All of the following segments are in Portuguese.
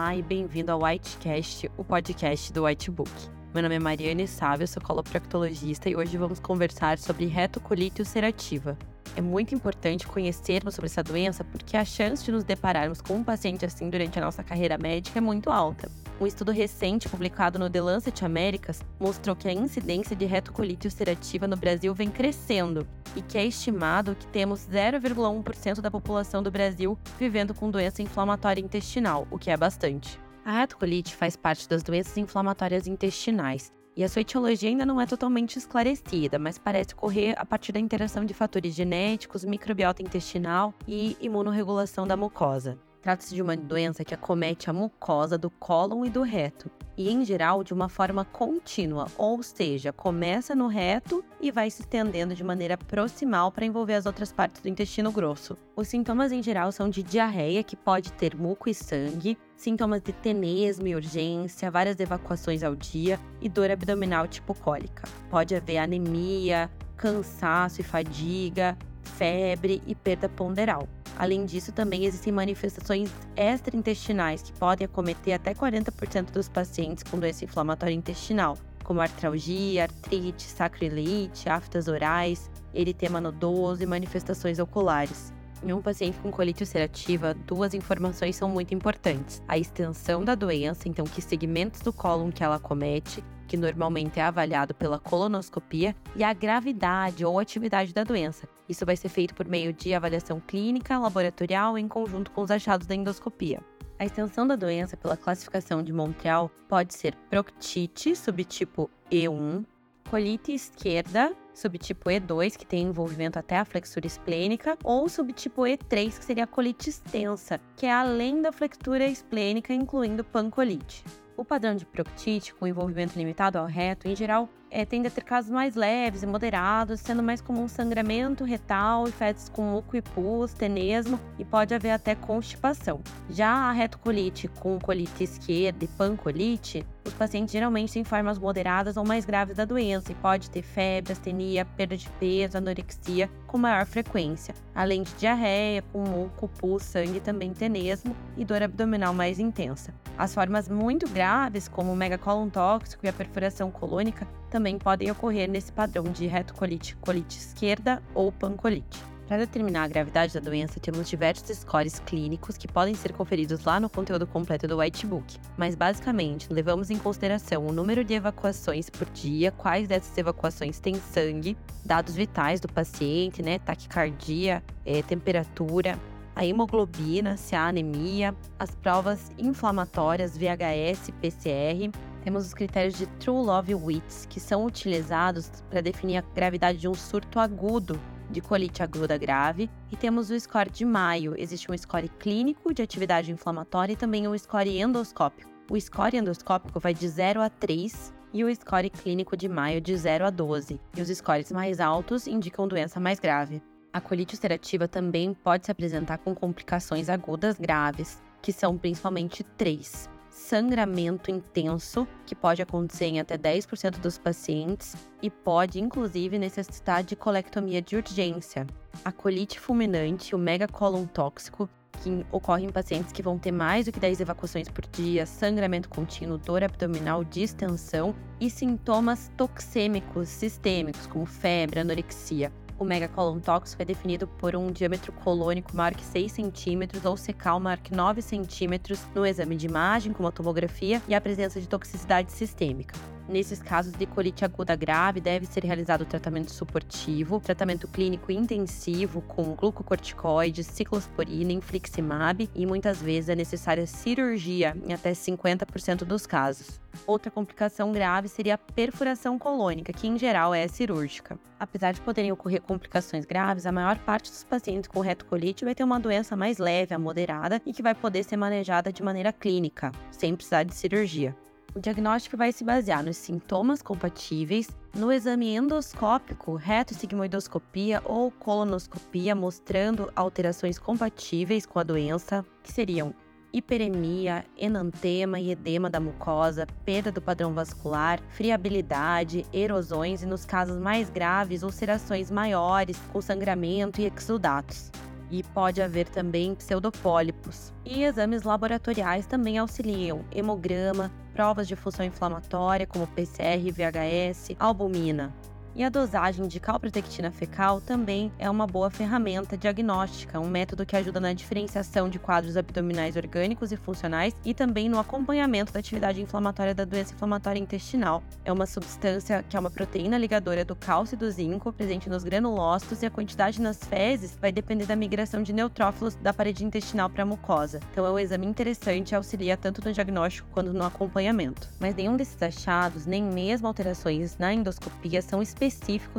Olá e bem-vindo ao Whitecast, o podcast do Whitebook. Meu nome é Mariane Sávio, sou coloproctologista e hoje vamos conversar sobre retocolite ulcerativa. É muito importante conhecermos sobre essa doença porque a chance de nos depararmos com um paciente assim durante a nossa carreira médica é muito alta. Um estudo recente publicado no The Lancet Américas mostrou que a incidência de retocolite ulcerativa no Brasil vem crescendo e que é estimado que temos 0,1% da população do Brasil vivendo com doença inflamatória intestinal, o que é bastante. A retocolite faz parte das doenças inflamatórias intestinais e a sua etiologia ainda não é totalmente esclarecida, mas parece ocorrer a partir da interação de fatores genéticos, microbiota intestinal e imunorregulação da mucosa. Trata-se de uma doença que acomete a mucosa do cólon e do reto, e em geral de uma forma contínua, ou seja, começa no reto e vai se estendendo de maneira proximal para envolver as outras partes do intestino grosso. Os sintomas em geral são de diarreia, que pode ter muco e sangue, sintomas de tenesmo e urgência, várias evacuações ao dia e dor abdominal tipo cólica. Pode haver anemia, cansaço e fadiga, febre e perda ponderal. Além disso, também existem manifestações extraintestinais que podem acometer até 40% dos pacientes com doença inflamatória intestinal, como artralgia, artrite, sacroileite, aftas orais, eritema nodoso e manifestações oculares. Em um paciente com colite ulcerativa, duas informações são muito importantes: a extensão da doença, então que segmentos do cólon que ela comete, que normalmente é avaliado pela colonoscopia, e a gravidade ou atividade da doença. Isso vai ser feito por meio de avaliação clínica, laboratorial, em conjunto com os achados da endoscopia. A extensão da doença pela classificação de Montreal pode ser proctite, subtipo E1, colite esquerda, subtipo E2, que tem envolvimento até a flexura esplênica, ou subtipo E3, que seria a colite extensa, que é além da flexura esplênica, incluindo pancolite. O padrão de proctite, com envolvimento limitado ao reto, em geral, é, tende a ter casos mais leves e moderados, sendo mais comum sangramento retal e fezes com muco e pus, tenesmo e pode haver até constipação. Já a retocolite com colite esquerda e pancolite, os pacientes geralmente têm formas moderadas ou mais graves da doença e pode ter febre, astenia, perda de peso, anorexia com maior frequência, além de diarreia, com muco, pus, sangue também tenesmo e dor abdominal mais intensa. As formas muito graves, como o megacolon tóxico e a perfuração colônica, também podem ocorrer nesse padrão de retocolite, colite esquerda ou pancolite. Para determinar a gravidade da doença, temos diversos scores clínicos que podem ser conferidos lá no conteúdo completo do Whitebook, mas basicamente levamos em consideração o número de evacuações por dia, quais dessas evacuações têm sangue, dados vitais do paciente, né, taquicardia, é, temperatura, a hemoglobina, se há anemia, as provas inflamatórias VHS, PCR, temos os critérios de True Love Wits, que são utilizados para definir a gravidade de um surto agudo de colite aguda grave, e temos o score de Maio. Existe um score clínico de atividade inflamatória e também um score endoscópico. O score endoscópico vai de 0 a 3 e o score clínico de Maio de 0 a 12. E os scores mais altos indicam doença mais grave. A colite ulcerativa também pode se apresentar com complicações agudas graves, que são principalmente três sangramento intenso, que pode acontecer em até 10% dos pacientes e pode, inclusive, necessitar de colectomia de urgência. A colite fulminante, o megacolon tóxico, que ocorre em pacientes que vão ter mais do que 10 evacuações por dia, sangramento contínuo, dor abdominal, distensão e sintomas toxêmicos sistêmicos, como febre, anorexia. O megacolon tóxico é definido por um diâmetro colônico maior que 6 centímetros ou secal maior que 9 centímetros no exame de imagem, como a tomografia, e a presença de toxicidade sistêmica. Nesses casos de colite aguda grave, deve ser realizado tratamento suportivo, tratamento clínico intensivo com glucocorticoides, ciclosporina, infliximab e muitas vezes é necessária cirurgia em até 50% dos casos. Outra complicação grave seria a perfuração colônica, que em geral é cirúrgica. Apesar de poderem ocorrer complicações graves, a maior parte dos pacientes com retocolite vai ter uma doença mais leve a moderada e que vai poder ser manejada de maneira clínica, sem precisar de cirurgia. O diagnóstico vai se basear nos sintomas compatíveis, no exame endoscópico, retossigmoidoscopia ou colonoscopia, mostrando alterações compatíveis com a doença, que seriam hiperemia, enantema e edema da mucosa, perda do padrão vascular, friabilidade, erosões e, nos casos mais graves, ulcerações maiores, com sangramento e exudatos e pode haver também pseudopólipos. E exames laboratoriais também auxiliam hemograma, provas de função inflamatória como PCR, VHS, albumina. E a dosagem de calprotectina fecal também é uma boa ferramenta diagnóstica, um método que ajuda na diferenciação de quadros abdominais orgânicos e funcionais e também no acompanhamento da atividade inflamatória da doença inflamatória intestinal. É uma substância que é uma proteína ligadora do cálcio e do zinco, presente nos granulócitos, e a quantidade nas fezes vai depender da migração de neutrófilos da parede intestinal para a mucosa. Então é um exame interessante e auxilia tanto no diagnóstico quanto no acompanhamento. Mas nenhum desses achados, nem mesmo alterações na endoscopia, são específicos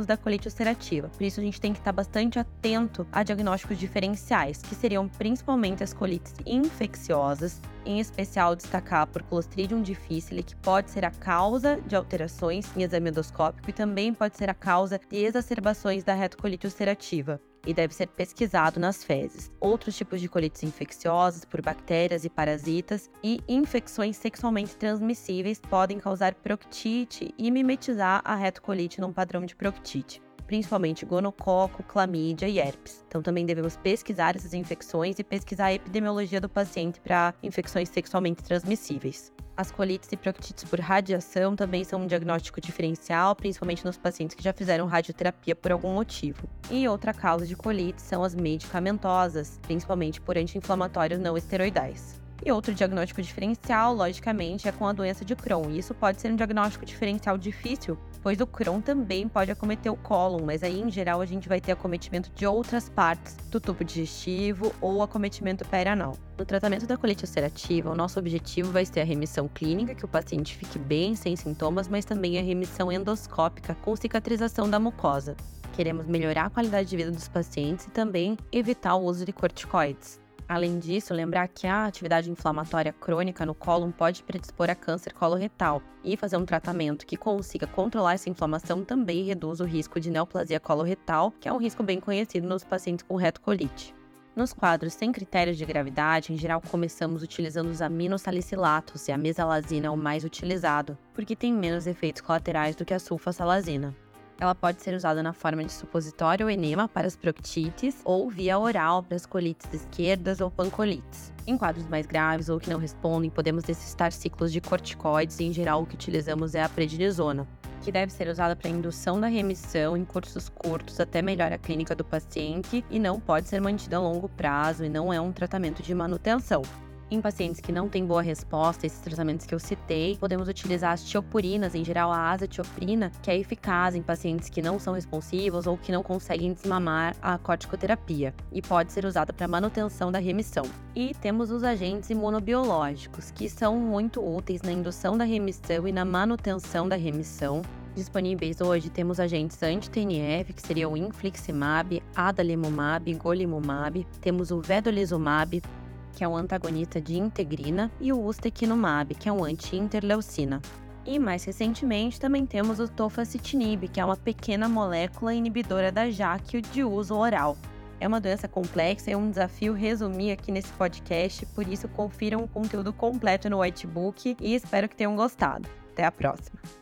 da colite ulcerativa. Por isso, a gente tem que estar bastante atento a diagnósticos diferenciais, que seriam principalmente as colites infecciosas, em especial destacar por Clostridium difficile, que pode ser a causa de alterações em exame endoscópico e também pode ser a causa de exacerbações da retocolite ulcerativa e deve ser pesquisado nas fezes. Outros tipos de colites infecciosas por bactérias e parasitas e infecções sexualmente transmissíveis podem causar proctite e mimetizar a retocolite num padrão de proctite principalmente gonococo, clamídia e herpes. Então também devemos pesquisar essas infecções e pesquisar a epidemiologia do paciente para infecções sexualmente transmissíveis. As colites e proctites por radiação também são um diagnóstico diferencial, principalmente nos pacientes que já fizeram radioterapia por algum motivo. E outra causa de colite são as medicamentosas, principalmente por anti-inflamatórios não esteroidais. E outro diagnóstico diferencial, logicamente, é com a doença de Crohn. E isso pode ser um diagnóstico diferencial difícil, pois o Crohn também pode acometer o cólon, mas aí em geral a gente vai ter acometimento de outras partes do tubo digestivo ou acometimento perianal. No tratamento da colite ulcerativa, o nosso objetivo vai ser a remissão clínica, que o paciente fique bem, sem sintomas, mas também a remissão endoscópica com cicatrização da mucosa. Queremos melhorar a qualidade de vida dos pacientes e também evitar o uso de corticoides. Além disso, lembrar que a atividade inflamatória crônica no cólon pode predispor a câncer coloretal e fazer um tratamento que consiga controlar essa inflamação também reduz o risco de neoplasia coloretal, que é um risco bem conhecido nos pacientes com retocolite. Nos quadros sem critérios de gravidade, em geral começamos utilizando os aminosalicilatos e a mesalazina é o mais utilizado, porque tem menos efeitos colaterais do que a sulfasalazina. Ela pode ser usada na forma de supositório ou enema para as proctites ou via oral para as colites esquerdas ou pancolites. Em quadros mais graves ou que não respondem, podemos necessitar ciclos de corticoides e, em geral, o que utilizamos é a prednisona, que deve ser usada para indução da remissão em cursos curtos até melhor a clínica do paciente e não pode ser mantida a longo prazo e não é um tratamento de manutenção. Em pacientes que não têm boa resposta esses tratamentos que eu citei, podemos utilizar as tiopurinas, em geral a azatioprina, que é eficaz em pacientes que não são responsivos ou que não conseguem desmamar a corticoterapia e pode ser usada para manutenção da remissão. E temos os agentes imunobiológicos, que são muito úteis na indução da remissão e na manutenção da remissão, Disponíveis hoje temos agentes anti-TNF, que seriam o infliximab, adalimumab, golimumab, temos o vedolizumab, que é um antagonista de integrina, e o ustekinumab, que é um anti-interleucina. E mais recentemente também temos o tofacitinib, que é uma pequena molécula inibidora da JAK de uso oral. É uma doença complexa e é um desafio resumir aqui nesse podcast, por isso confiram o conteúdo completo no Whitebook e espero que tenham gostado. Até a próxima!